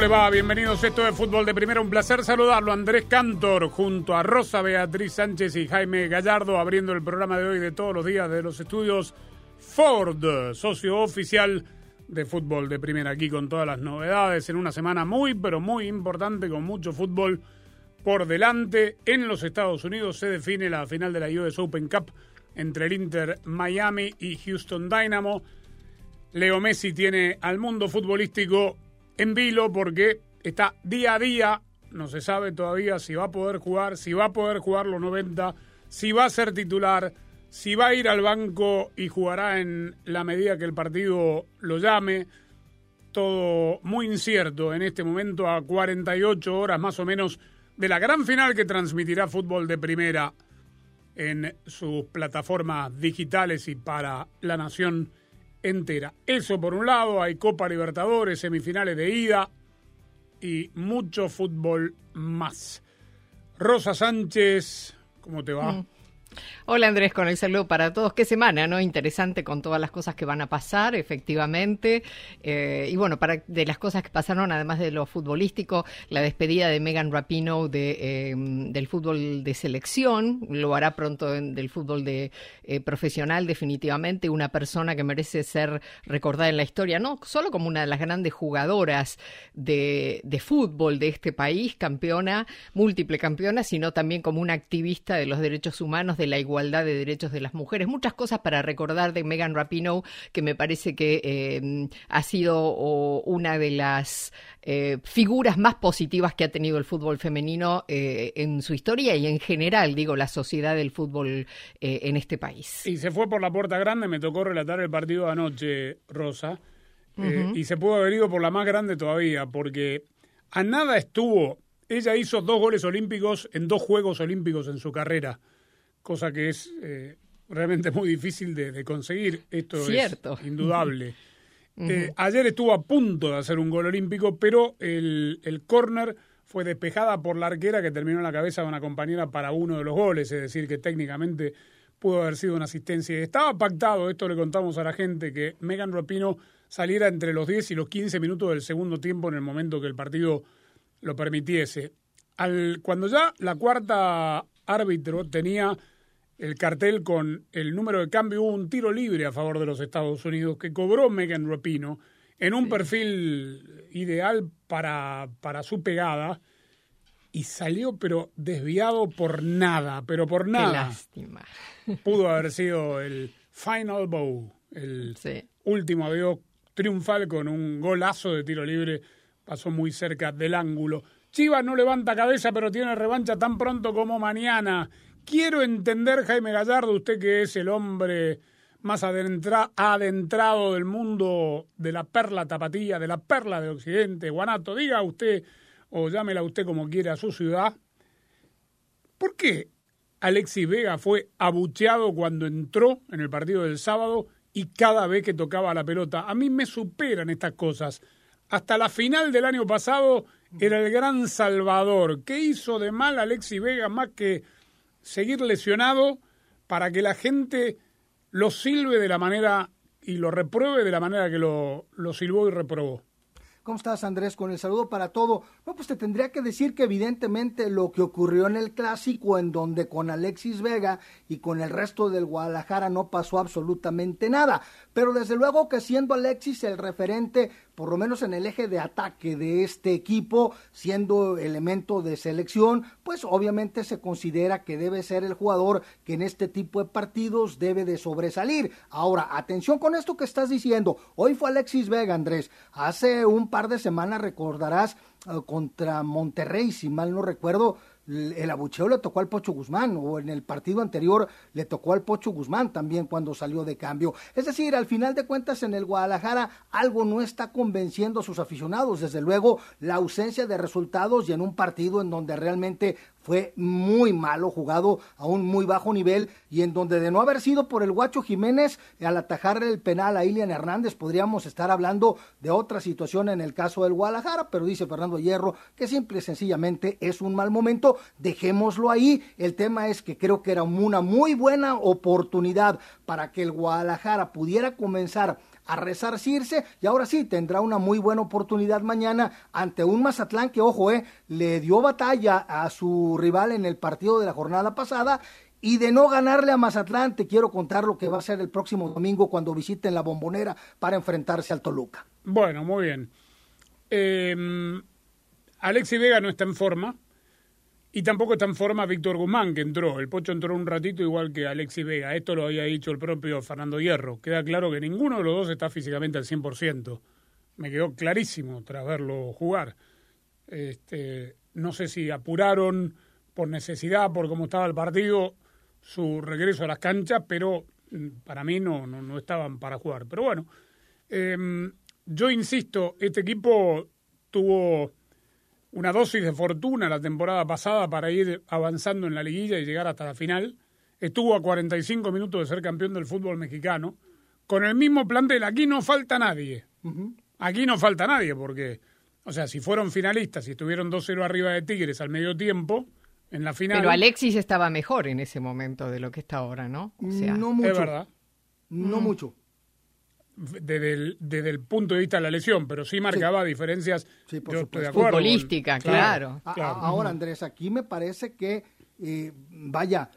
¿Cómo le va? Bienvenidos esto de Fútbol de Primera. Un placer saludarlo. Andrés Cantor junto a Rosa Beatriz Sánchez y Jaime Gallardo abriendo el programa de hoy de todos los días de los estudios Ford, socio oficial de Fútbol de Primera. Aquí con todas las novedades en una semana muy, pero muy importante con mucho fútbol por delante. En los Estados Unidos se define la final de la US Open Cup entre el Inter Miami y Houston Dynamo. Leo Messi tiene al mundo futbolístico en vilo porque está día a día, no se sabe todavía si va a poder jugar, si va a poder jugar los 90, si va a ser titular, si va a ir al banco y jugará en la medida que el partido lo llame. Todo muy incierto en este momento a 48 horas más o menos de la gran final que transmitirá fútbol de primera en sus plataformas digitales y para la nación entera. Eso por un lado, hay Copa Libertadores, semifinales de ida y mucho fútbol más. Rosa Sánchez, ¿cómo te va? Hola Andrés, con el saludo para todos. Qué semana, ¿no? Interesante con todas las cosas que van a pasar, efectivamente. Eh, y bueno, para de las cosas que pasaron, además de lo futbolístico, la despedida de Megan Rapinoe de, eh, del fútbol de selección, lo hará pronto en, del fútbol de eh, profesional, definitivamente. Una persona que merece ser recordada en la historia, no solo como una de las grandes jugadoras de fútbol de este país, campeona, múltiple campeona, sino también como una activista de los derechos humanos, de la igualdad de derechos de las mujeres. Muchas cosas para recordar de Megan Rapinoe que me parece que eh, ha sido o, una de las eh, figuras más positivas que ha tenido el fútbol femenino eh, en su historia y en general, digo, la sociedad del fútbol en este país. Y se fue por la puerta grande, me tocó relatar el partido de anoche, Rosa, y se pudo haber ido por la más grande todavía, porque a nada estuvo. Ella hizo dos goles olímpicos en dos Juegos Olímpicos en su carrera cosa que es eh, realmente muy difícil de, de conseguir. Esto Cierto. es indudable. eh, ayer estuvo a punto de hacer un gol olímpico, pero el, el córner fue despejada por la arquera que terminó en la cabeza de una compañera para uno de los goles, es decir, que técnicamente pudo haber sido una asistencia. Estaba pactado, esto le contamos a la gente, que Megan Rapino saliera entre los 10 y los 15 minutos del segundo tiempo en el momento que el partido lo permitiese. Al, cuando ya la cuarta árbitro tenía el cartel con el número de cambio, hubo un tiro libre a favor de los Estados Unidos que cobró Megan Rapino en un perfil ideal para, para su pegada y salió pero desviado por nada, pero por Qué nada. lástima. Pudo haber sido el final bow, el Sí. último avión triunfal con un golazo de tiro libre, pasó muy cerca del ángulo. Chivas no levanta cabeza, pero tiene revancha tan pronto como mañana. Quiero entender, Jaime Gallardo, usted que es el hombre más adentra- adentrado del mundo de la perla tapatía, de la perla de Occidente, Guanato, diga usted, o llámela usted como quiera a su ciudad, ¿por qué Alexis Vega fue abucheado cuando entró en el partido del sábado y cada vez que tocaba la pelota? A mí me superan estas cosas. Hasta la final del año pasado era el gran salvador. ¿Qué hizo de mal Alexis Vega más que seguir lesionado para que la gente lo silbe de la manera y lo repruebe de la manera que lo, lo silbó y reprobó? ¿Cómo estás, Andrés? Con el saludo para todo. No, pues te tendría que decir que evidentemente lo que ocurrió en el clásico, en donde con Alexis Vega y con el resto del Guadalajara no pasó absolutamente nada. Pero desde luego que siendo Alexis el referente, por lo menos en el eje de ataque de este equipo, siendo elemento de selección, pues obviamente se considera que debe ser el jugador que en este tipo de partidos debe de sobresalir. Ahora, atención con esto que estás diciendo. Hoy fue Alexis Vega, Andrés. Hace un par de semanas recordarás eh, contra Monterrey, si mal no recuerdo, el abucheo le tocó al Pocho Guzmán, o en el partido anterior le tocó al Pocho Guzmán también cuando salió de cambio. Es decir, al final de cuentas en el Guadalajara algo no está convenciendo a sus aficionados. Desde luego, la ausencia de resultados y en un partido en donde realmente fue muy malo, jugado a un muy bajo nivel y en donde de no haber sido por el Guacho Jiménez al atajar el penal a Ilian Hernández podríamos estar hablando de otra situación en el caso del Guadalajara, pero dice Fernando Hierro que simple y sencillamente es un mal momento, dejémoslo ahí, el tema es que creo que era una muy buena oportunidad para que el Guadalajara pudiera comenzar a resarcirse y ahora sí tendrá una muy buena oportunidad mañana ante un Mazatlán que, ojo, eh, le dio batalla a su rival en el partido de la jornada pasada y de no ganarle a Mazatlán, te quiero contar lo que va a ser el próximo domingo cuando visiten la bombonera para enfrentarse al Toluca. Bueno, muy bien. Eh, Alexi Vega no está en forma. Y tampoco está en forma Víctor Guzmán, que entró. El Pocho entró un ratito igual que Alexis Vega. Esto lo había dicho el propio Fernando Hierro. Queda claro que ninguno de los dos está físicamente al 100%. Me quedó clarísimo tras verlo jugar. Este, no sé si apuraron por necesidad, por cómo estaba el partido, su regreso a las canchas, pero mm, para mí no, no, estaban para jugar. Pero bueno, em, yo insisto, este equipo tuvo una dosis de fortuna la temporada pasada para ir avanzando en la liguilla y llegar hasta la final. Estuvo a 45 minutos de ser campeón del fútbol mexicano. Con el mismo plantel, aquí no falta nadie. Aquí no falta nadie porque, o sea, si fueron finalistas y estuvieron 2-0 arriba de Tigres al medio tiempo, en la final... Pero Alexis estaba mejor en ese momento de lo que está ahora, ¿no? O sea, no mucho. Es verdad. No mucho desde el, desde el punto de vista de la lesión, pero sí marcaba diferencias sí, por Futbolística, claro. Ahora, Andrés, aquí me parece que, eh, vaya,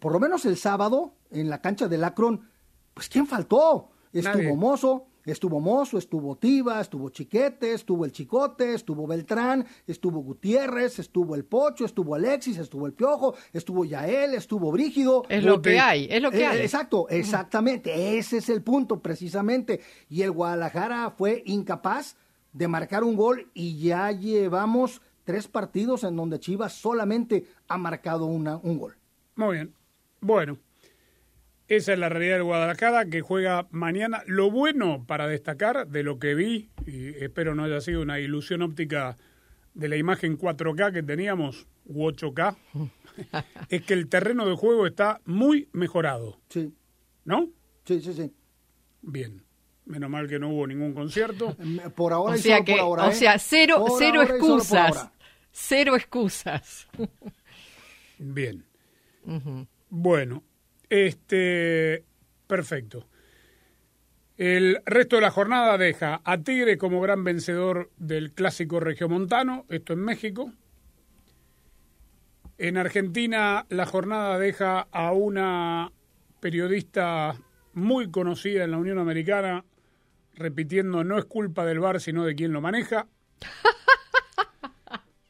por lo menos el sábado, en la cancha del Akron, pues ¿quién faltó? Estuvo Mozo, Estuvo Mozo, estuvo Tiva, estuvo Chiquete, estuvo el Chicote, estuvo Beltrán, estuvo Gutiérrez, estuvo el Pocho, estuvo Alexis, estuvo el Piojo, estuvo Yael, estuvo Brígido. Es lo que hay, es lo que eh, hay. Exacto, exactamente, ese es el punto precisamente. Y el Guadalajara fue incapaz de marcar un gol y ya llevamos tres partidos en donde Chivas solamente ha marcado una, un gol. Muy bien. Bueno, esa es la realidad del Guadalajara que juega mañana. Lo bueno para destacar de lo que vi, y espero no haya sido una ilusión óptica de la imagen 4K que teníamos, u 8K, es que el terreno de juego está muy mejorado. Sí. ¿No? Sí, sí, sí. Bien. Menos mal que no hubo ningún concierto. Por ahora o y sea solo por ahora. O ¿eh? sea, cero, cero excusas. Cero excusas. Bien. Bueno, este, perfecto. El resto de la jornada deja a Tigre como gran vencedor del clásico regiomontano, esto en México. En Argentina la jornada deja a una periodista muy conocida en la Unión Americana, repitiendo no es culpa del bar sino de quien lo maneja.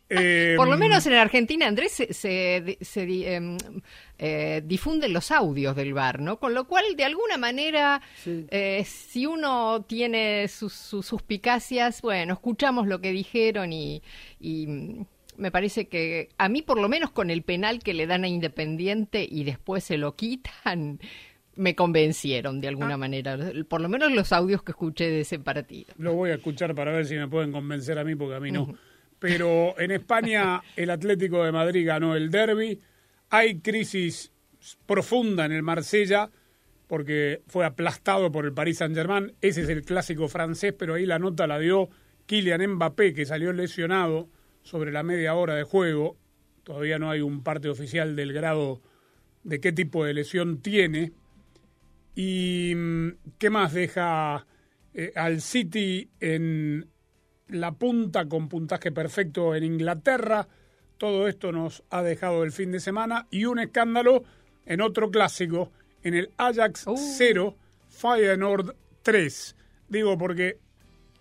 Por lo menos en Argentina, Andrés, se, se, em, eh, difunden los audios del bar, ¿no? Con lo cual, de alguna manera, eh, si uno tiene sus, suspicacias, bueno, escuchamos lo que dijeron y, me parece que a mí, por lo menos con el penal que le dan a Independiente y después se lo quitan, me convencieron de alguna ah. manera, por lo menos los audios que escuché de ese partido. Lo voy a escuchar para ver si me pueden convencer a mí, porque a mí no pero en España el Atlético de Madrid ganó el derby. Hay crisis profunda en el Marsella porque fue aplastado por el Paris Saint-Germain. Ese es el clásico francés, pero ahí la nota la dio Kylian Mbappé, que salió lesionado sobre la media hora de juego. Todavía no hay un parte oficial del grado de qué tipo de lesión tiene. ¿Y mm, qué más deja eh, al City en la punta con puntaje perfecto en Inglaterra. Todo esto nos ha dejado el fin de semana y un escándalo en otro clásico, en el Ajax 0, uh. Feyenoord 3. Digo porque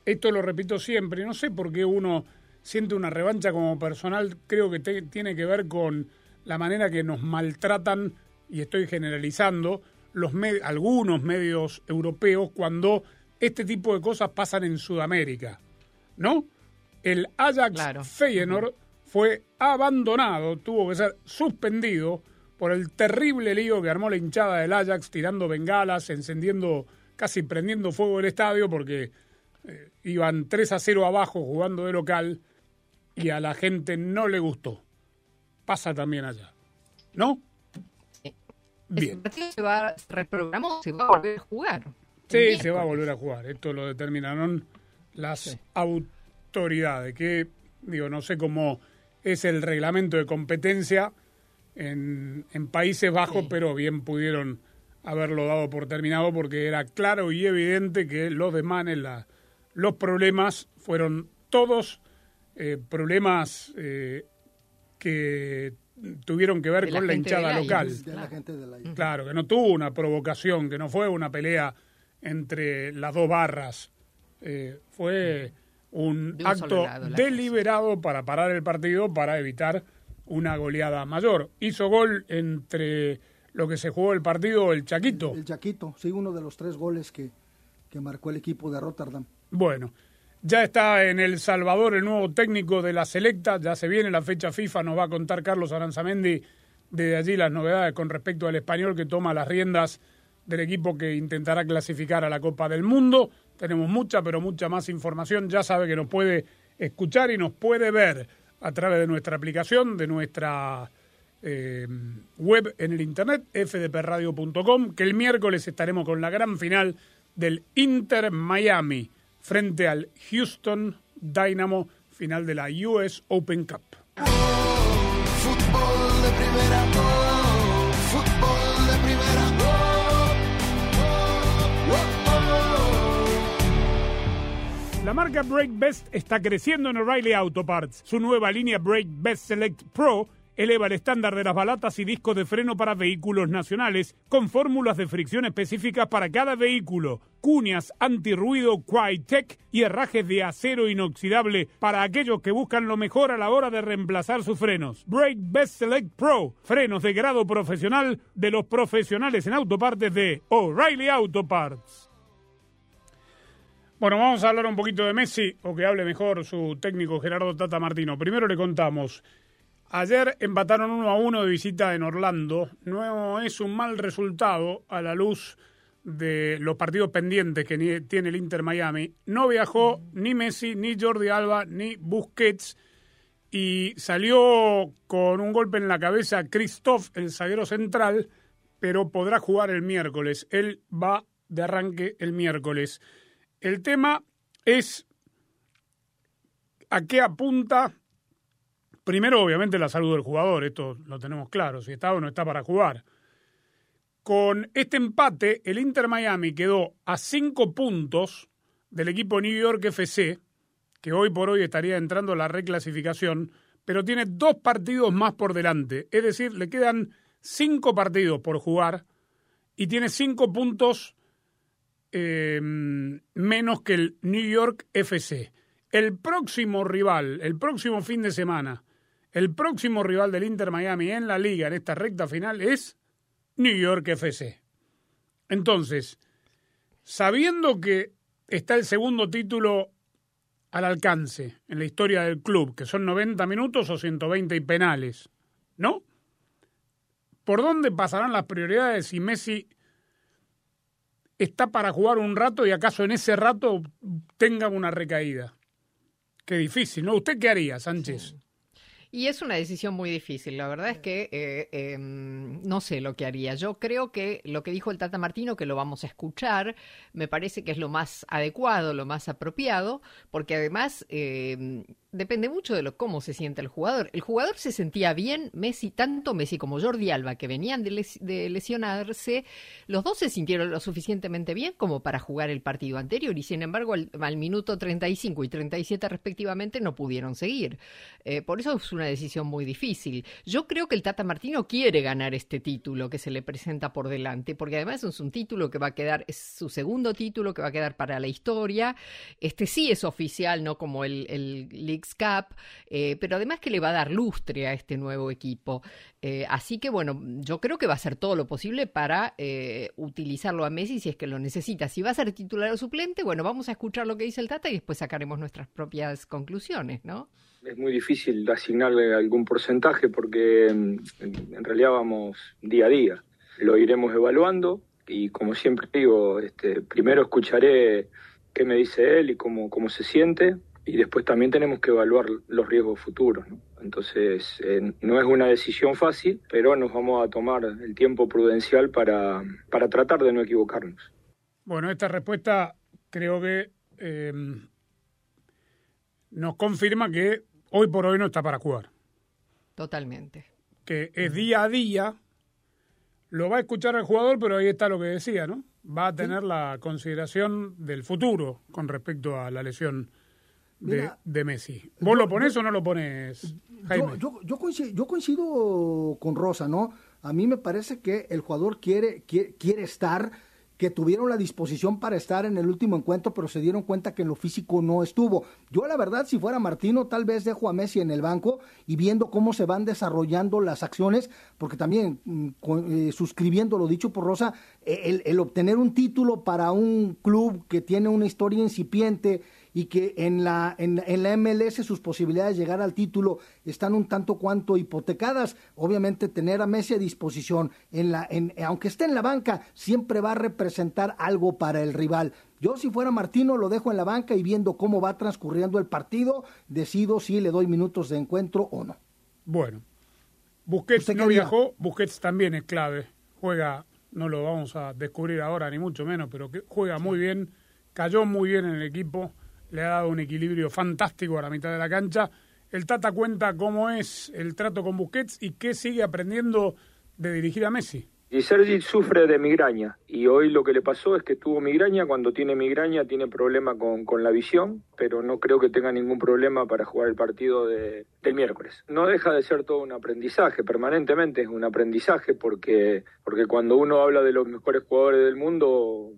esto lo repito siempre, no sé por qué uno siente una revancha como personal, creo que tiene que ver con la manera que nos maltratan, y estoy generalizando, los algunos medios europeos cuando este tipo de cosas pasan en Sudamérica, ¿no? El Ajax Feyenoord fue abandonado, tuvo que ser suspendido por el terrible lío que armó la hinchada del Ajax tirando bengalas, encendiendo, casi prendiendo fuego el estadio porque eh, iban 3 a 0 abajo jugando de local y a la gente no le gustó. Pasa también allá. ¿No? Bien. se va, reprogramó, se va a volver a jugar. Sí, se va a volver a jugar. Esto lo determinaron las autoridades, que digo, no sé cómo es el reglamento de competencia en, Países Bajos, pero bien pudieron haberlo dado por terminado porque era claro y evidente que los desmanes, la, los problemas fueron todos eh, problemas eh, que tuvieron que ver con la, hinchada local. claro, que no tuvo una provocación, que no fue una pelea entre las dos barras. Eh, fue un, acto deliberado para parar el partido para evitar una goleada mayor. Hizo gol entre lo que se jugó el partido, el Chaquito. El, Chaquito, sí, uno de los tres goles que, que marcó el equipo de Rotterdam. Bueno, ya está en El Salvador el nuevo técnico de la Selecta, ya se viene la fecha FIFA, nos va a contar Carlos Aranzamendi desde allí las novedades con respecto al español que toma las riendas del equipo que intentará clasificar a la Copa del Mundo. Tenemos mucha, pero mucha más información. Ya sabe que nos puede escuchar y nos puede ver a través de nuestra aplicación, de nuestra eh, web en el internet, fdpradio.com, que el miércoles estaremos con la gran final del Inter Miami frente al Houston Dynamo, final de la US Open Cup. La marca Brake Best está creciendo en O'Reilly Auto Parts. Su nueva línea Brake Best Select Pro eleva el estándar de las balatas y discos de freno para vehículos nacionales con fórmulas de fricción específicas para cada vehículo, cuñas antirruido Quitec y herrajes de acero inoxidable para aquellos que buscan lo mejor a la hora de reemplazar sus frenos. Brake Best Select Pro, frenos de grado profesional de los profesionales en autopartes de O'Reilly Auto Parts. Bueno, vamos a hablar un poquito de Messi, o que hable mejor su técnico Gerardo Tata Martino. Primero le contamos Ayer empataron uno a uno de visita en Orlando. No es un mal resultado a la luz de los partidos pendientes que tiene el Inter Miami. No viajó ni Messi, ni Jordi Alba, ni Busquets. Y salió con un golpe en la cabeza Christoph, el zaguero central, pero podrá jugar el miércoles. Él va de arranque el miércoles. El tema es a qué apunta Primero, obviamente, la salud del jugador, esto lo tenemos claro, si está o no está para jugar. Con este empate, el Inter Miami quedó a cinco puntos del equipo New York FC, que hoy por hoy estaría entrando a la reclasificación, pero tiene dos partidos más por delante. Es decir, le quedan cinco partidos por jugar y tiene cinco puntos eh, menos que el New York FC. El próximo rival, el próximo fin de semana, el próximo rival del Inter Miami en la liga en esta recta final es New York FC. Entonces, sabiendo que está el segundo título al alcance en la historia del club, que son 90 minutos o 120 y penales, ¿no? ¿Por dónde pasarán las prioridades si Messi está para jugar un rato y acaso en ese rato tenga una recaída? Qué difícil, ¿no? ¿Usted qué haría, Sánchez? Y es una decisión muy difícil. La verdad es que eh, em, no sé lo que haría. Yo creo que lo que dijo el Tata Martino, que lo vamos a escuchar, me parece que es lo más adecuado, lo más apropiado, porque además em, depende mucho de lo cómo se siente el jugador. El jugador se sentía bien, Messi, tanto Messi como Jordi Alba, que venían de, lesionarse, los dos se sintieron lo suficientemente bien como para jugar el partido anterior y sin embargo al, minuto 35 y 37 respectivamente no pudieron seguir. Eh, por eso es una decisión muy difícil. Yo creo que el Tata Martino quiere ganar este título que se le presenta por delante, porque además es un título que va a quedar, es su segundo título que va a quedar para la historia. Este sí es oficial, no como el, el Leagues Cup, eh, pero además que le va a dar lustre a este nuevo equipo. Eh, así que bueno, yo creo que va a hacer todo lo posible para eh, utilizarlo a Messi si es que lo necesita. Si va a ser titular o suplente, bueno, vamos a escuchar lo que dice el Tata y después sacaremos nuestras propias conclusiones, ¿no? Es muy difícil asignarle algún porcentaje porque en, en realidad vamos día a día. Lo iremos evaluando y como siempre digo, este, primero escucharé qué me dice él y cómo, cómo se siente y después también tenemos que evaluar los riesgos futuros. Entonces, eh, no es una decisión fácil, pero nos vamos a tomar el tiempo prudencial para, para tratar de no equivocarnos. Bueno, esta respuesta creo que eh, nos confirma que hoy por hoy no está para jugar. Totalmente. Que es día a día, lo va a escuchar el jugador, pero ahí está lo que decía, ¿no? Va a tener la consideración del futuro con respecto a la lesión de, Messi. ¿Vos lo pones o no lo pones, Jaime? Yo, yo, coincido, con Rosa, ¿no? A mí me parece que el jugador quiere, quiere, quiere estar que tuvieron la disposición para estar en el último encuentro, pero se dieron cuenta que en lo físico no estuvo. Yo la verdad, si fuera Martino, tal vez dejo a Messi en el banco y viendo cómo se van desarrollando las acciones, porque también mm, eh, suscribiendo lo dicho por Rosa, el, el obtener un título para un club que tiene una historia incipiente, y que en la, en, en, la MLS sus posibilidades de llegar al título están un tanto cuanto hipotecadas. Obviamente tener a Messi a disposición, en la, en, aunque esté en la banca, siempre va a representar algo para el rival. Yo si fuera Martino lo dejo en la banca y viendo cómo va transcurriendo el partido, decido si le doy minutos de encuentro o no. Bueno, Busquets no viajó, Busquets también es clave, juega, no lo vamos a descubrir ahora ni mucho menos, pero que juega muy bien, cayó muy bien en el equipo le ha dado un equilibrio fantástico a la mitad de la cancha. El Tata cuenta cómo es el trato con Busquets y qué sigue aprendiendo de dirigir a Messi. Y Sergi sufre de migraña y hoy lo que le pasó es que tuvo migraña, cuando tiene migraña tiene problema con, con la visión, pero no creo que tenga ningún problema para jugar el partido de, del miércoles. No deja de ser todo un aprendizaje, permanentemente es un aprendizaje porque, porque cuando uno habla de los mejores jugadores del mundo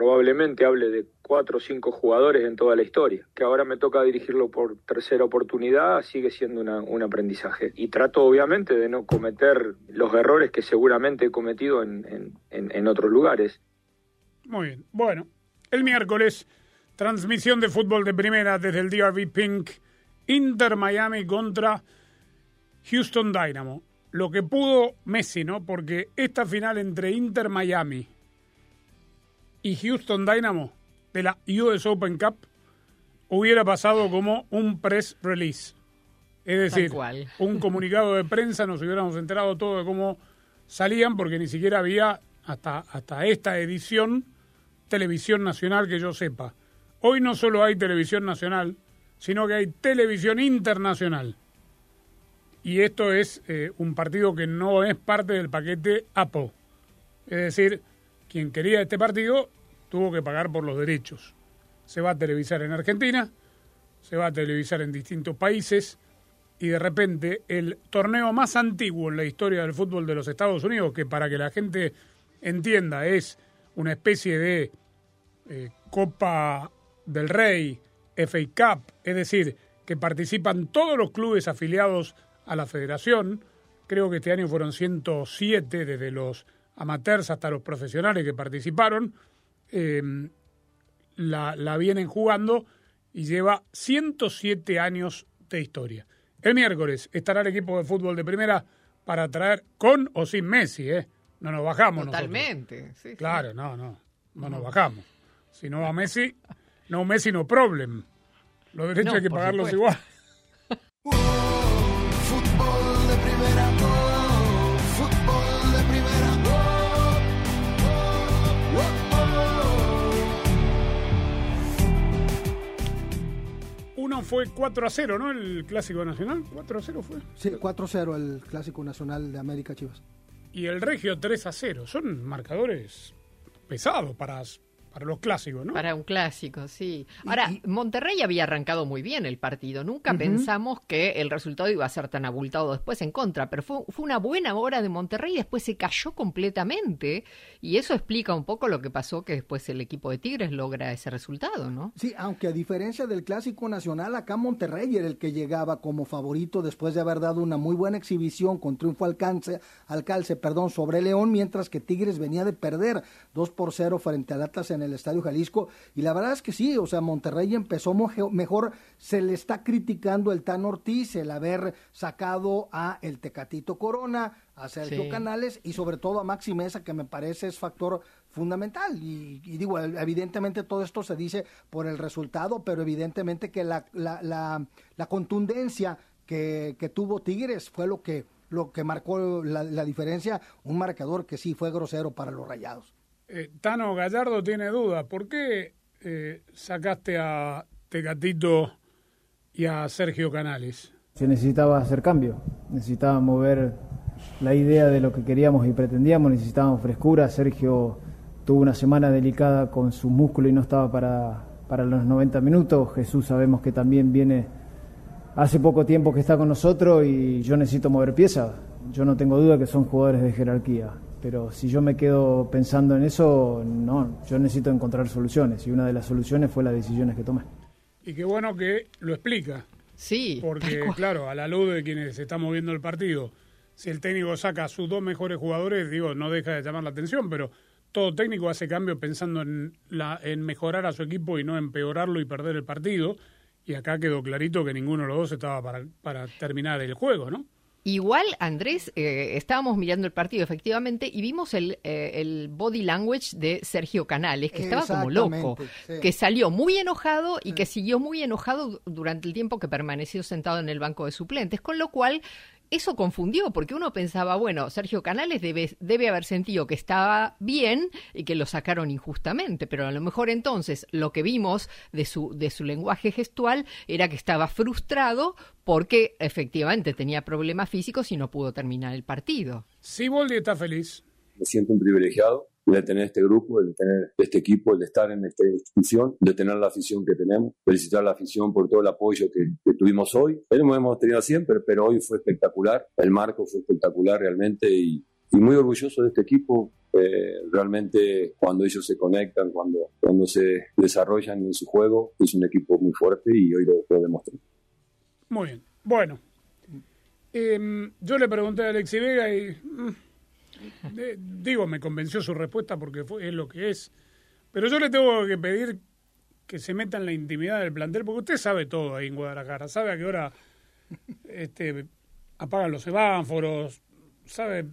probablemente hable de cuatro o cinco jugadores en toda la historia. Que ahora me toca dirigirlo por tercera oportunidad, sigue siendo un aprendizaje. Y trato obviamente de no cometer los errores que seguramente he cometido en, en, otros lugares. Muy bien. Bueno, el miércoles, transmisión de fútbol de primera desde el DRV Pink, Inter Miami contra Houston Dynamo. Lo que pudo Messi, ¿no? Porque esta final entre Inter Miami y Houston Dynamo de la US Open Cup hubiera pasado como un press release. Es decir, un comunicado de prensa, nos hubiéramos enterado todo de cómo salían, porque ni siquiera había hasta, hasta esta edición televisión nacional que yo sepa. Hoy no solo hay televisión nacional, sino que hay televisión internacional. Y esto es eh, un partido que no es parte del paquete APO. Es decir, quien quería este partido tuvo que pagar por los derechos. Se va a televisar en Argentina, se va a televisar en distintos países y de repente el torneo más antiguo en la historia del fútbol de los Estados Unidos, que para que la gente entienda es una especie de eh, Copa del Rey, FA Cup, es decir, que participan todos los clubes afiliados a la federación. Creo que este año fueron 107 desde los amateurs hasta los profesionales que participaron. Eh, la, la, vienen jugando y lleva 107 años de historia. El miércoles estará el equipo de fútbol de primera para traer con o sin Messi, ¿eh? No nos bajamos Totalmente. claro, no, no, no nos bajamos. Si no va Messi, no Messi no problem. Los derechos hay que pagarlos igual. fue 4 a 0, ¿no? El Clásico Nacional. 4 a 0 fue. Sí, 4-0 el Clásico Nacional de América Chivas. Y el Regio 3 a 0. Son marcadores pesados para, para los clásicos, ¿no? Para un clásico, sí. Ahora, Monterrey había arrancado muy bien el partido. Nunca pensamos que el resultado iba a ser tan abultado después en contra, pero fue, fue una buena hora de Monterrey y después se cayó completamente. Y eso explica un poco lo que pasó que después el equipo de Tigres logra ese resultado, ¿no? Sí, aunque a diferencia del Clásico Nacional, acá Monterrey era el que llegaba como favorito después de haber dado una muy buena exhibición con triunfo al calce, al calce perdón, sobre León, mientras que Tigres venía de perder 2 por 0 frente al Atlas en el Estadio Jalisco. Y la verdad es que sí, o sea, Monterrey empezó mejor. Se le está criticando el Tan Ortiz, el haber sacado a el Tecatito Corona, a Sergio Sí. Canales y sobre todo a Maxi Mesa, que me parece es factor fundamental. Y, y digo, evidentemente todo esto se dice por el resultado, pero evidentemente que la, la, la, la contundencia que, que tuvo Tigres fue lo que, lo que marcó la, la diferencia, un marcador que sí fue grosero para los rayados. Eh, Tano Gallardo tiene dudas. ¿Por qué eh, sacaste a Tecatito y a Sergio Canales? Se necesitaba hacer cambio, necesitábamos mover la idea de lo que queríamos y pretendíamos, necesitábamos frescura. Sergio tuvo una semana delicada con su músculo y no estaba para, para los 90 minutos. Jesús sabemos que también viene hace poco tiempo que está con nosotros y yo necesito mover piezas. Yo no tengo duda que son jugadores de jerarquía, pero si yo me quedo pensando en eso, no, yo necesito encontrar soluciones y una de las soluciones fue las decisiones que tomé. Y qué bueno que lo explica. Sí. Porque, claro, a la luz de quienes están moviendo el partido, si el técnico saca a sus dos mejores jugadores, digo, no deja de llamar la atención, pero todo técnico hace cambio pensando en, la, en mejorar a su equipo y no empeorarlo y perder el partido. Y acá quedó clarito que ninguno de los dos estaba para, para terminar el juego, ¿no? Igual, Andrés, eh, estábamos mirando el partido efectivamente y vimos el, eh, el body language de Sergio Canales, que estaba como loco, sí. que salió muy enojado y que siguió muy enojado du- durante el tiempo que permaneció sentado en el banco de suplentes, con lo cual eso confundió, porque uno pensaba, bueno, Sergio Canales debe, debe haber sentido que estaba bien y que lo sacaron injustamente, pero a lo mejor entonces lo que vimos de su, de su lenguaje gestual era que estaba frustrado porque efectivamente tenía problemas físicos y no pudo terminar el partido. Siboldi está feliz. me siento un privilegiado de tener este grupo, de tener este equipo, de estar en esta institución, de tener la afición que tenemos. Felicitar a la afición por todo el apoyo que, tuvimos hoy. Lo hemos tenido siempre, pero hoy fue espectacular. El marco fue espectacular realmente y, muy orgulloso de este equipo. Eh, realmente cuando ellos se conectan, cuando, cuando se desarrollan en su juego, es un equipo muy fuerte y hoy lo, lo demostró. Muy bien. Bueno. Em, yo le pregunté a Alexi Vega y. de- digo, me convenció su respuesta porque es lo que es. Pero yo le tengo que pedir que se meta en la intimidad del plantel, porque usted sabe todo ahí en Guadalajara. Sabe a qué hora este, apagan los semáforos, sabe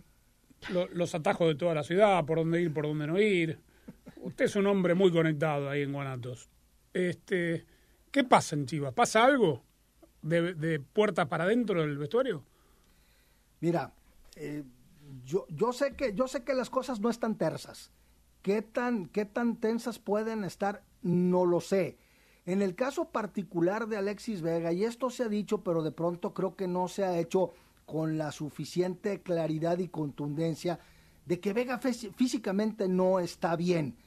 lo- los atajos de toda la ciudad, por dónde ir, por dónde no ir. Usted es un hombre muy conectado ahí en Guanatos. Este, ¿Qué pasa en Chivas? ¿Pasa algo de, de puertas para adentro del vestuario? Mira, eh, yo, yo sé que yo sé que las cosas no están tersas. ¿Qué tan, qué tan tensas pueden estar? No lo sé. En el caso particular de Alexis Vega, y esto se ha dicho, pero de pronto creo que no se ha hecho con la suficiente claridad y contundencia de que Vega fí- físicamente no está bien.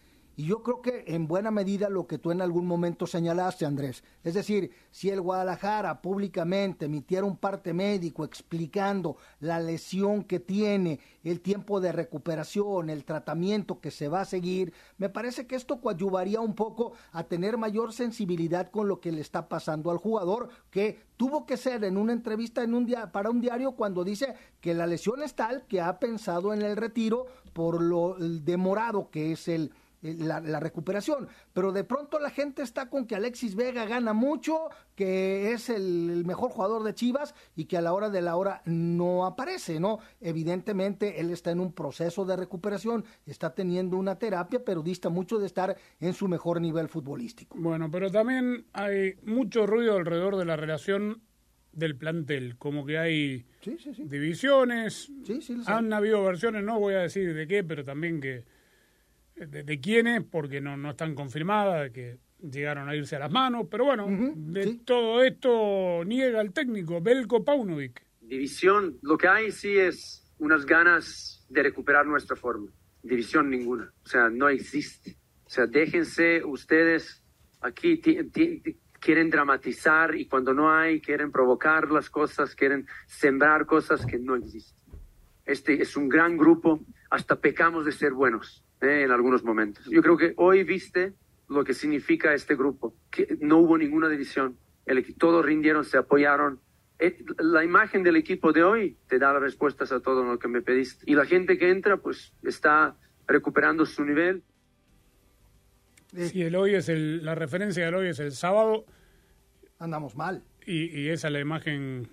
Y yo creo que en buena medida lo que tú en algún momento señalaste, Andrés. Es decir, si el Guadalajara públicamente emitiera un parte médico explicando la lesión que tiene, el tiempo de recuperación, el tratamiento que se va a seguir, me parece que esto coadyuvaría un poco a tener mayor sensibilidad con lo que le está pasando al jugador, que tuvo que ser en una entrevista en un dia- para un diario cuando dice que la lesión es tal que ha pensado en el retiro por lo demorado que es el la, la recuperación, pero de pronto la gente está con que Alexis Vega gana mucho, que es el, mejor jugador de Chivas y que a la hora de la hora no aparece, ¿no? Evidentemente él está en un proceso de recuperación, está teniendo una terapia, pero dista mucho de estar en su mejor nivel futbolístico. Bueno, pero también hay mucho ruido alrededor de la relación del plantel, como que hay Sí, sí, sí. divisiones, han habido versiones, no voy a decir de qué, pero también que de, de quiénes, porque no, no están confirmadas, de que llegaron a irse a las manos, pero bueno, de todo esto niega el técnico, Belko Paunovic. División, lo que hay sí es unas ganas de recuperar nuestra forma. División ninguna, o sea, no existe. O sea, déjense ustedes aquí, quieren dramatizar y cuando no hay, quieren provocar las cosas, quieren sembrar cosas que no existen. Este es un gran grupo, hasta pecamos de ser buenos eh, en algunos momentos. Yo creo que hoy viste lo que significa este grupo, que no hubo ninguna división, el, todos rindieron, se apoyaron. Eh, la imagen del equipo de hoy te da las respuestas a todo lo que me pediste. Y la gente que entra, pues está recuperando su nivel. Si el hoy es el, la referencia del hoy es el sábado. Andamos mal. Y, esa es la imagen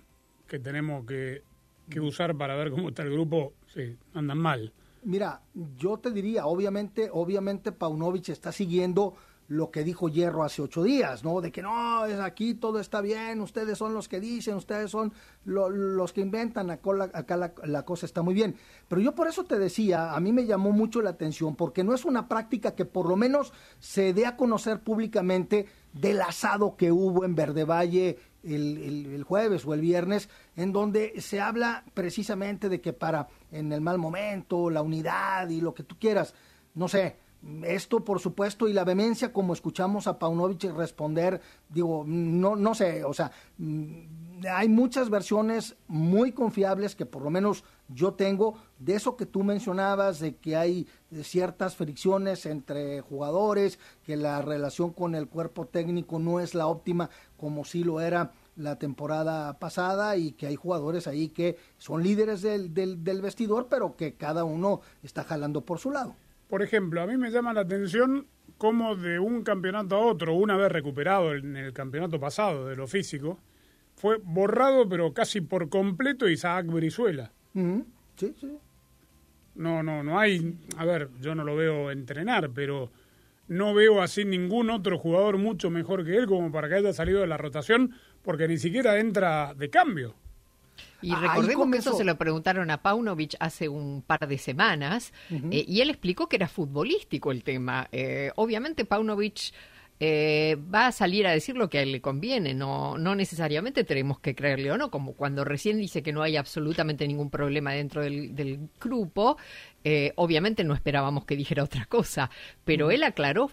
que tenemos que, que usar para ver cómo está el grupo. Sí, andan mal. Mira, yo te diría, obviamente, obviamente Paunovic está siguiendo lo que dijo Hierro hace ocho días, ¿no? De que no, es aquí todo está bien, ustedes son los que dicen, ustedes son los que inventan, acá, la, la, cosa está muy bien. Pero yo por eso te decía, a mí me llamó mucho la atención, porque no es una práctica que por lo menos se dé a conocer públicamente del asado que hubo en Verde Valle el, el, jueves o el viernes, en donde se habla precisamente de que para en el mal momento, la unidad y lo que tú quieras, no sé, esto, por supuesto, y la vehemencia, como escuchamos a Paunovic responder, digo, no, no sé, o sea, mm, hay muchas versiones muy confiables que por lo menos yo tengo de eso que tú mencionabas, de que hay ciertas fricciones entre jugadores, que la relación con el cuerpo técnico no es la óptima como sí lo era la temporada pasada y que hay jugadores ahí que son líderes del, del, del vestidor, pero que cada uno está jalando por su lado. Por ejemplo, a mí me llama la atención cómo de un campeonato a otro, una vez recuperado en el campeonato pasado de lo físico, fue borrado pero casi por completo Isaac Brizuela. Sí, sí. No, no, no hay, a ver, yo no lo veo entrenar, pero no veo así ningún otro jugador mucho mejor que él como para que haya salido de la rotación, porque ni siquiera entra de cambio. Y recordemos que eso se lo preguntaron a Paunovic hace un par de semanas eh, y él explicó que era futbolístico el tema. Eh, obviamente Paunovic eh, va a salir a decir lo que a él le conviene, no, no necesariamente tenemos que creerle o no, como cuando recién dice que no hay absolutamente ningún problema dentro del, grupo, obviamente no esperábamos que dijera otra cosa, pero él aclaró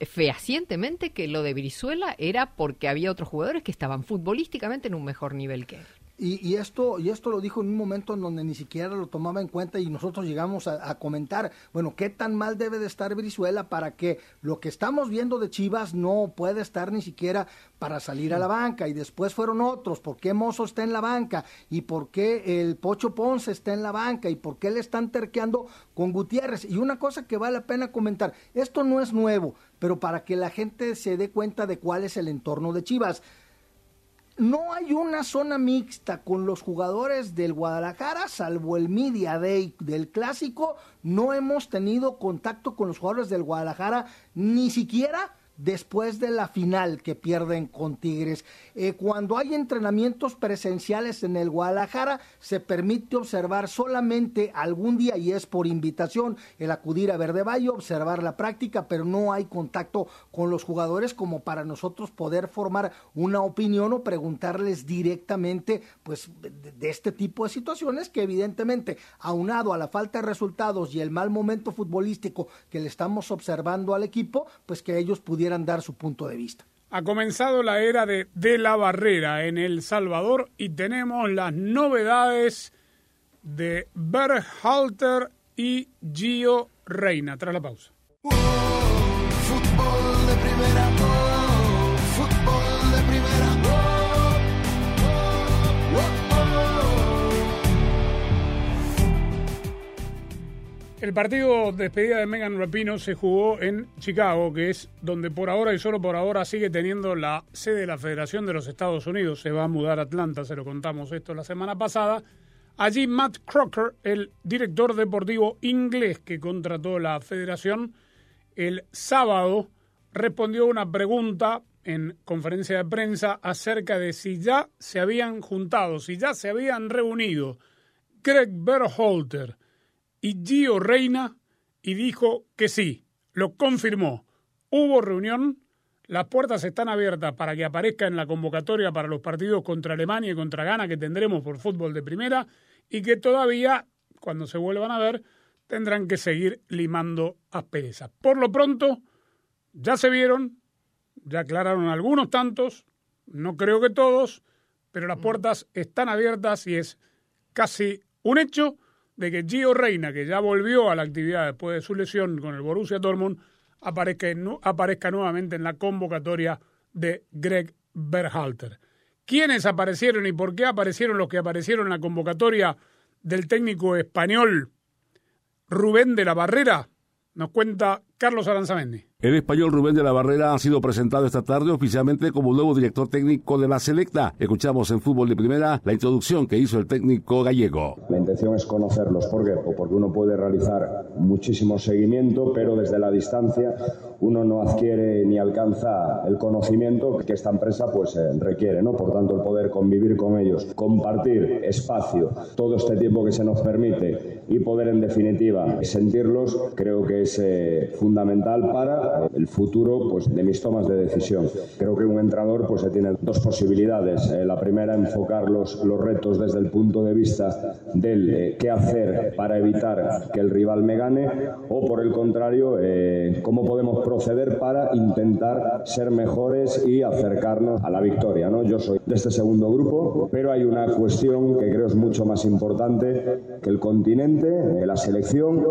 fehacientemente que lo de Brizuela era porque había otros jugadores que estaban futbolísticamente en un mejor nivel que él. Y, esto, y esto lo dijo en un momento en donde ni siquiera lo tomaba en cuenta y nosotros llegamos a, comentar, bueno, ¿qué tan mal debe de estar Brizuela para que lo que estamos viendo de Chivas no puede estar ni siquiera para salir a la banca? Y después fueron otros, ¿por qué Mozo está en la banca? ¿Y por qué el Pocho Ponce está en la banca? ¿Y por qué le están terqueando con Gutiérrez? Y una cosa que vale la pena comentar, esto no es nuevo, pero para que la gente se dé cuenta de cuál es el entorno de Chivas no hay una zona mixta con los jugadores del Guadalajara, salvo el Media Day del clásico, no hemos tenido contacto con los jugadores del Guadalajara, ni siquiera después de la final que pierden con Tigres. Eh, cuando hay entrenamientos presenciales en el Guadalajara, se permite observar solamente algún día, y es por invitación, el acudir a Verde Valle, observar la práctica, pero no hay contacto con los jugadores como para nosotros poder formar una opinión o preguntarles directamente pues, de, de este tipo de situaciones que evidentemente, aunado a la falta de resultados y el mal momento futbolístico que le estamos observando al equipo, pues que ellos pudieran dar su punto de vista. Ha comenzado la era de, de la barrera en El Salvador y tenemos las novedades de Berhalter y Gio Reina. Tras la pausa. fútbol de primera, fútbol de primera. El partido de despedida de Megan Rapino se jugó en Chicago, que es donde por ahora y solo por ahora sigue teniendo la sede de la Federación de los Estados Unidos. Se va a mudar a Atlanta, se lo contamos esto la semana pasada. Allí Matt Crocker, el director deportivo inglés que contrató la federación, el sábado respondió una pregunta en conferencia de prensa acerca de si ya se habían juntado, si ya se habían reunido Greg Berhalter, y Gio Reina y dijo que sí, lo confirmó. Hubo reunión, las puertas están abiertas para que aparezca en la convocatoria para los partidos contra Alemania y contra Ghana que tendremos por fútbol de primera y que todavía, cuando se vuelvan a ver, tendrán que seguir limando asperezas. Por lo pronto, ya se vieron, ya aclararon algunos tantos, no creo que todos, pero las puertas están abiertas y es casi un hecho de que Gio Reina, que ya volvió a la actividad después de su lesión con el Borussia Dortmund, aparezca, aparezca nuevamente en la convocatoria de Greg Berhalter. ¿Quiénes aparecieron y por qué aparecieron los que aparecieron en la convocatoria del técnico español Rubén de la Barrera? Nos cuenta Carlos Aranzamendi. El español Rubén de la Barrera ha sido presentado esta tarde oficialmente como nuevo director técnico de la Selecta. Escuchamos en Fútbol de Primera la introducción que hizo el técnico gallego. La intención es conocerlos. ¿Por qué? Porque uno puede realizar muchísimo seguimiento, pero desde la distancia uno no adquiere ni alcanza el conocimiento que esta empresa pues eh, requiere, ¿no? Por tanto, el poder convivir con ellos, compartir espacio, todo este tiempo que se nos permite y poder en definitiva sentirlos, creo que es eh, fundamental para el futuro pues, de mis tomas de decisión. Creo que un entrenador pues, tiene dos posibilidades. Eh, la primera, enfocar los, los, retos desde el punto de vista del eh, qué hacer para evitar que el rival me gane o, por el contrario, eh, cómo podemos proceder para intentar ser mejores y acercarnos a la victoria. ¿no? Yo soy de este segundo grupo, pero hay una cuestión que creo es mucho más importante que el continente, la selección,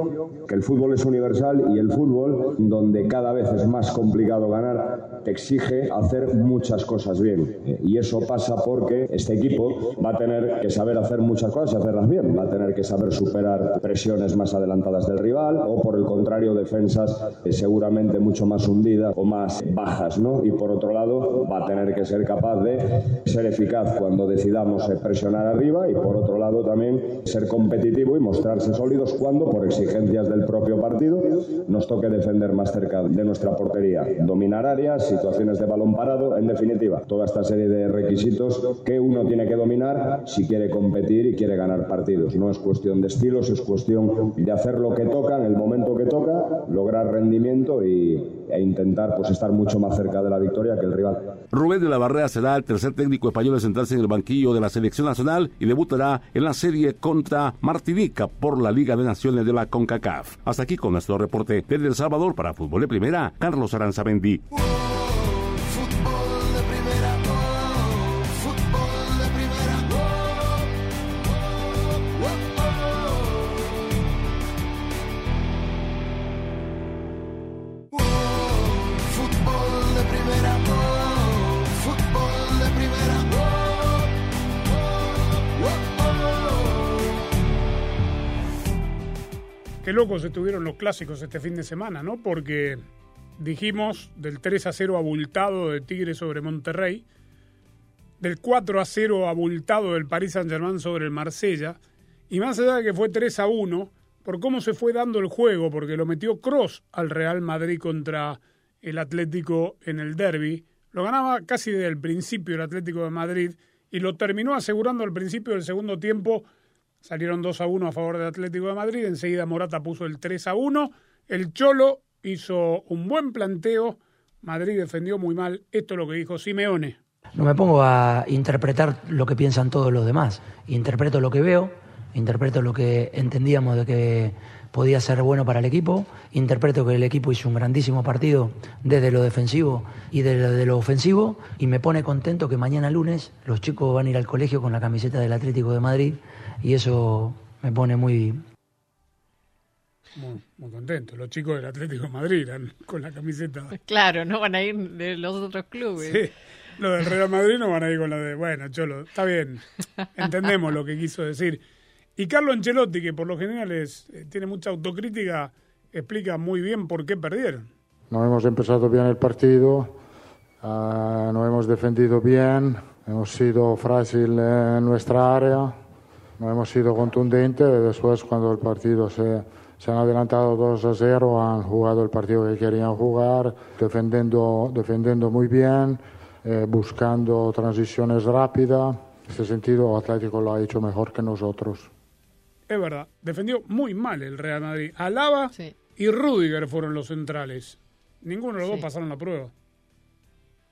que el fútbol es universal y el fútbol donde cada vez es más complicado ganar, te exige hacer muchas cosas bien. Y eso pasa porque este equipo va a tener que saber hacer muchas cosas y hacerlas bien. Va a tener que saber superar presiones más adelantadas del rival o, por el contrario, defensas eh, seguramente mucho más hundidas o más bajas. ¿no? Y por otro lado, va a tener que ser capaz de ser eficaz cuando decidamos eh, presionar arriba y por otro lado también ser competitivo y mostrarse sólidos cuando, por exigencias del propio partido, nos toque defender más cerca de nuestra portería. Dominar áreas, situaciones de balón parado, en definitiva, toda esta serie de requisitos que uno tiene que dominar si quiere competir y quiere ganar partidos. No es cuestión de estilos, es cuestión de hacer lo que toca en el momento que toca, lograr rendimiento y, e intentar pues estar mucho más cerca de la victoria que el rival. Rubén de la Barrera será el tercer técnico español en sentarse en el banquillo de la selección nacional y debutará en la serie contra Martinica por la Liga de Naciones de la CONCACAF. Hasta aquí con nuestro reporte desde El Salvador para Fútbol de Primera, Carlos Aranzabendi. qué locos estuvieron los clásicos este fin de semana, ¿no? Porque dijimos del 3 a 0 abultado de Tigre sobre Monterrey, del 4 a 0 abultado del Paris Saint-Germain sobre el Marsella, y más allá de que fue 3 a 1, por cómo se fue dando el juego, porque lo metió Cross al Real Madrid contra el Atlético en el derby, lo ganaba casi desde el principio el Atlético de Madrid y lo terminó asegurando al principio del segundo tiempo Salieron 2 a 1 a favor del Atlético de Madrid. Enseguida Morata puso el 3 a 1. El Cholo hizo un buen planteo. Madrid defendió muy mal. Esto es lo que dijo Simeone. No me pongo a interpretar lo que piensan todos los demás. Interpreto lo que veo, interpreto lo que entendíamos de que podía ser bueno para el equipo. Interpreto que el equipo hizo un grandísimo partido desde lo defensivo y desde lo ofensivo. Y me pone contento que mañana lunes los chicos van a ir al colegio con la camiseta del Atlético de Madrid y eso me pone muy... Muy, contento. Los chicos del Atlético de Madrid irán con la camiseta. Claro, no van a ir de los otros clubes. Sí, los del Real Madrid no van a ir con la de... Bueno, Cholo, está bien. Entendemos lo que quiso decir. Y Carlo Ancelotti, que por lo general es, eh, tiene mucha autocrítica, explica muy bien por qué perdieron. No hemos empezado bien el partido, uh, no hemos defendido bien, hemos sido frágil en nuestra área no hemos sido contundentes. Después, cuando el partido se, se han adelantado 2 a 0, han jugado el partido que querían jugar, defendiendo, defendiendo muy bien, eh, buscando transiciones rápidas. En ese sentido, Atlético lo ha hecho mejor que nosotros. Es verdad, defendió muy mal el Real Madrid. Alaba y Rudiger fueron los centrales. Ninguno de los dos pasaron la prueba.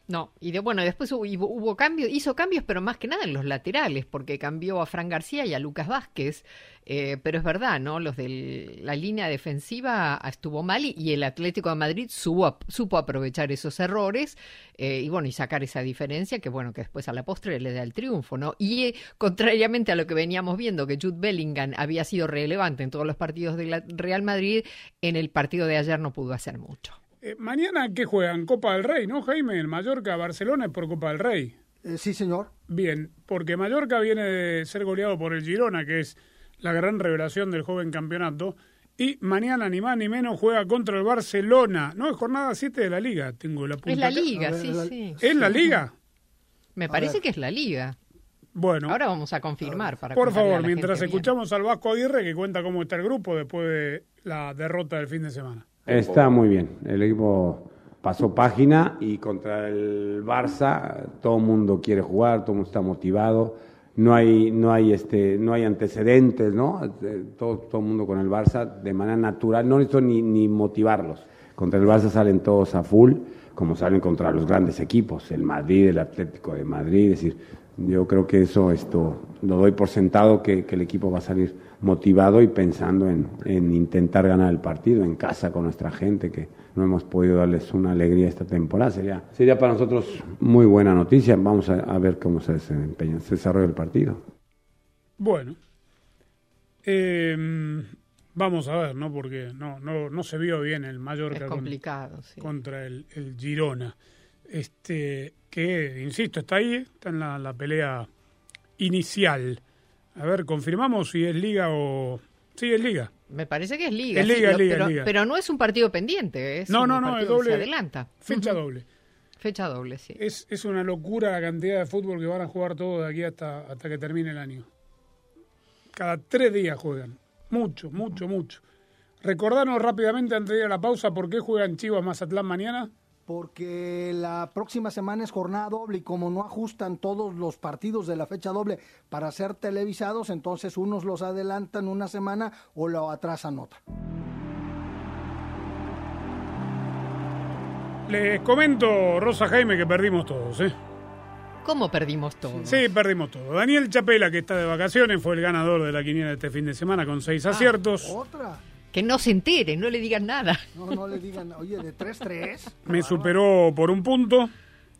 No, y de, bueno, después hubo, hubo cambios, hizo cambios, pero más que nada en los laterales, porque cambió a Fran García y a Lucas Vázquez. Eh, pero es verdad, ¿no? Los de la línea defensiva estuvo mal y, el Atlético de Madrid supo, supo aprovechar esos errores eh, y bueno, y sacar esa diferencia que bueno, que después a la postre le da el triunfo, ¿no? Y eh, contrariamente a lo que veníamos viendo, que Jude Bellingham había sido relevante en todos los partidos del Real Madrid, en el partido de ayer no pudo hacer mucho. Mañana, ¿qué juegan? Copa del Rey, ¿no, Jaime? El Mallorca-Barcelona es por Copa del Rey. sí, señor. Bien, porque Mallorca viene de ser goleado por el Girona, que es la gran revelación del joven campeonato. Y mañana, ni más ni menos, juega contra el Barcelona. No, es jornada 7 de la Liga. Tengo la punta Es la Liga, sí, sí. ¿Es la Liga? Me parece que es la Liga. Bueno. Ahora vamos a confirmar. Para por favor, mientras escuchamos al Vasco Aguirre, que cuenta cómo está el grupo después de la derrota del fin de semana. Está muy bien. El equipo pasó página y contra el Barça todo el mundo quiere jugar, todo el mundo está motivado no hay, no hay, este, no hay antecedentes, ¿no? Eh, todo, todo el mundo con el Barça de manera natural, no necesito ni, ni motivarlos. Contra el Barça salen todos a full, como salen contra los grandes equipos, el Madrid, el Atlético de Madrid, es decir, yo creo que eso esto lo doy por sentado que, que el equipo va a salir motivado y pensando en, en, intentar ganar el partido en casa con nuestra gente, que no hemos podido darles una alegría esta temporada. Sería, sería para nosotros muy buena noticia. Vamos a, ver cómo se desempeña, se desarrolla el partido. Bueno, em, vamos a ver, ¿no? Porque no, no, no se vio bien el Mallorca complicado, contra el, el, Girona. Este, que, insisto, está ahí, está en la, la pelea inicial. A ver, confirmamos si es liga o... Sí, es liga. Me parece que es liga. Es liga, liga, pero, liga. pero, no es un partido pendiente, es no, no, no, es doble. se adelanta. Fecha doble. Fecha doble, sí. Es, es una locura la cantidad de fútbol que van a jugar todos de aquí hasta, hasta que termine el año. Cada tres días juegan. Mucho, mucho, mucho. Recordanos rápidamente antes de ir a la pausa por qué juegan Chivas Mazatlán mañana porque la próxima semana es jornada doble y como no ajustan todos los partidos de la fecha doble para ser televisados, entonces unos los adelantan una semana o lo atrasan otra. Les comento, Rosa Jaime, que perdimos todos, ¿eh? ¿Cómo perdimos todos? Sí, perdimos todo. Daniel Chapela, que está de vacaciones, fue el ganador de la quiniela de este fin de semana con seis ah, aciertos. ¿Otra? Que no se entere, no le digan nada. No, no le digan, oye, de 3-3. Me superó por un punto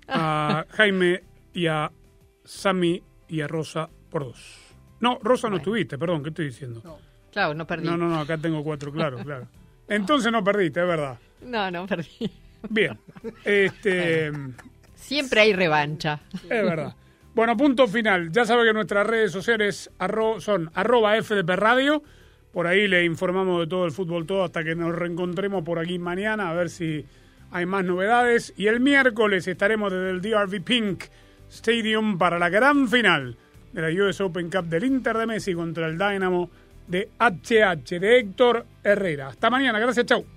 a Jaime y a Sami y a Rosa por dos. No, Rosa no estuviste, perdón, ¿qué estoy diciendo? Claro, no perdí. No, no, no, acá tengo cuatro, claro, claro. Entonces no perdiste, es verdad. No, no perdí. Bien. Este. Siempre hay revancha. Es verdad. Bueno, punto final. Ya sabe que nuestras redes sociales son arroba FDP Radio por ahí le informamos de todo el fútbol todo hasta que nos reencontremos por aquí mañana a ver si hay más novedades. Y el miércoles estaremos desde el DRV Pink Stadium para la gran final de la US Open Cup del Inter de Messi contra el Dynamo de HH de Héctor Herrera. Hasta mañana, gracias, chau.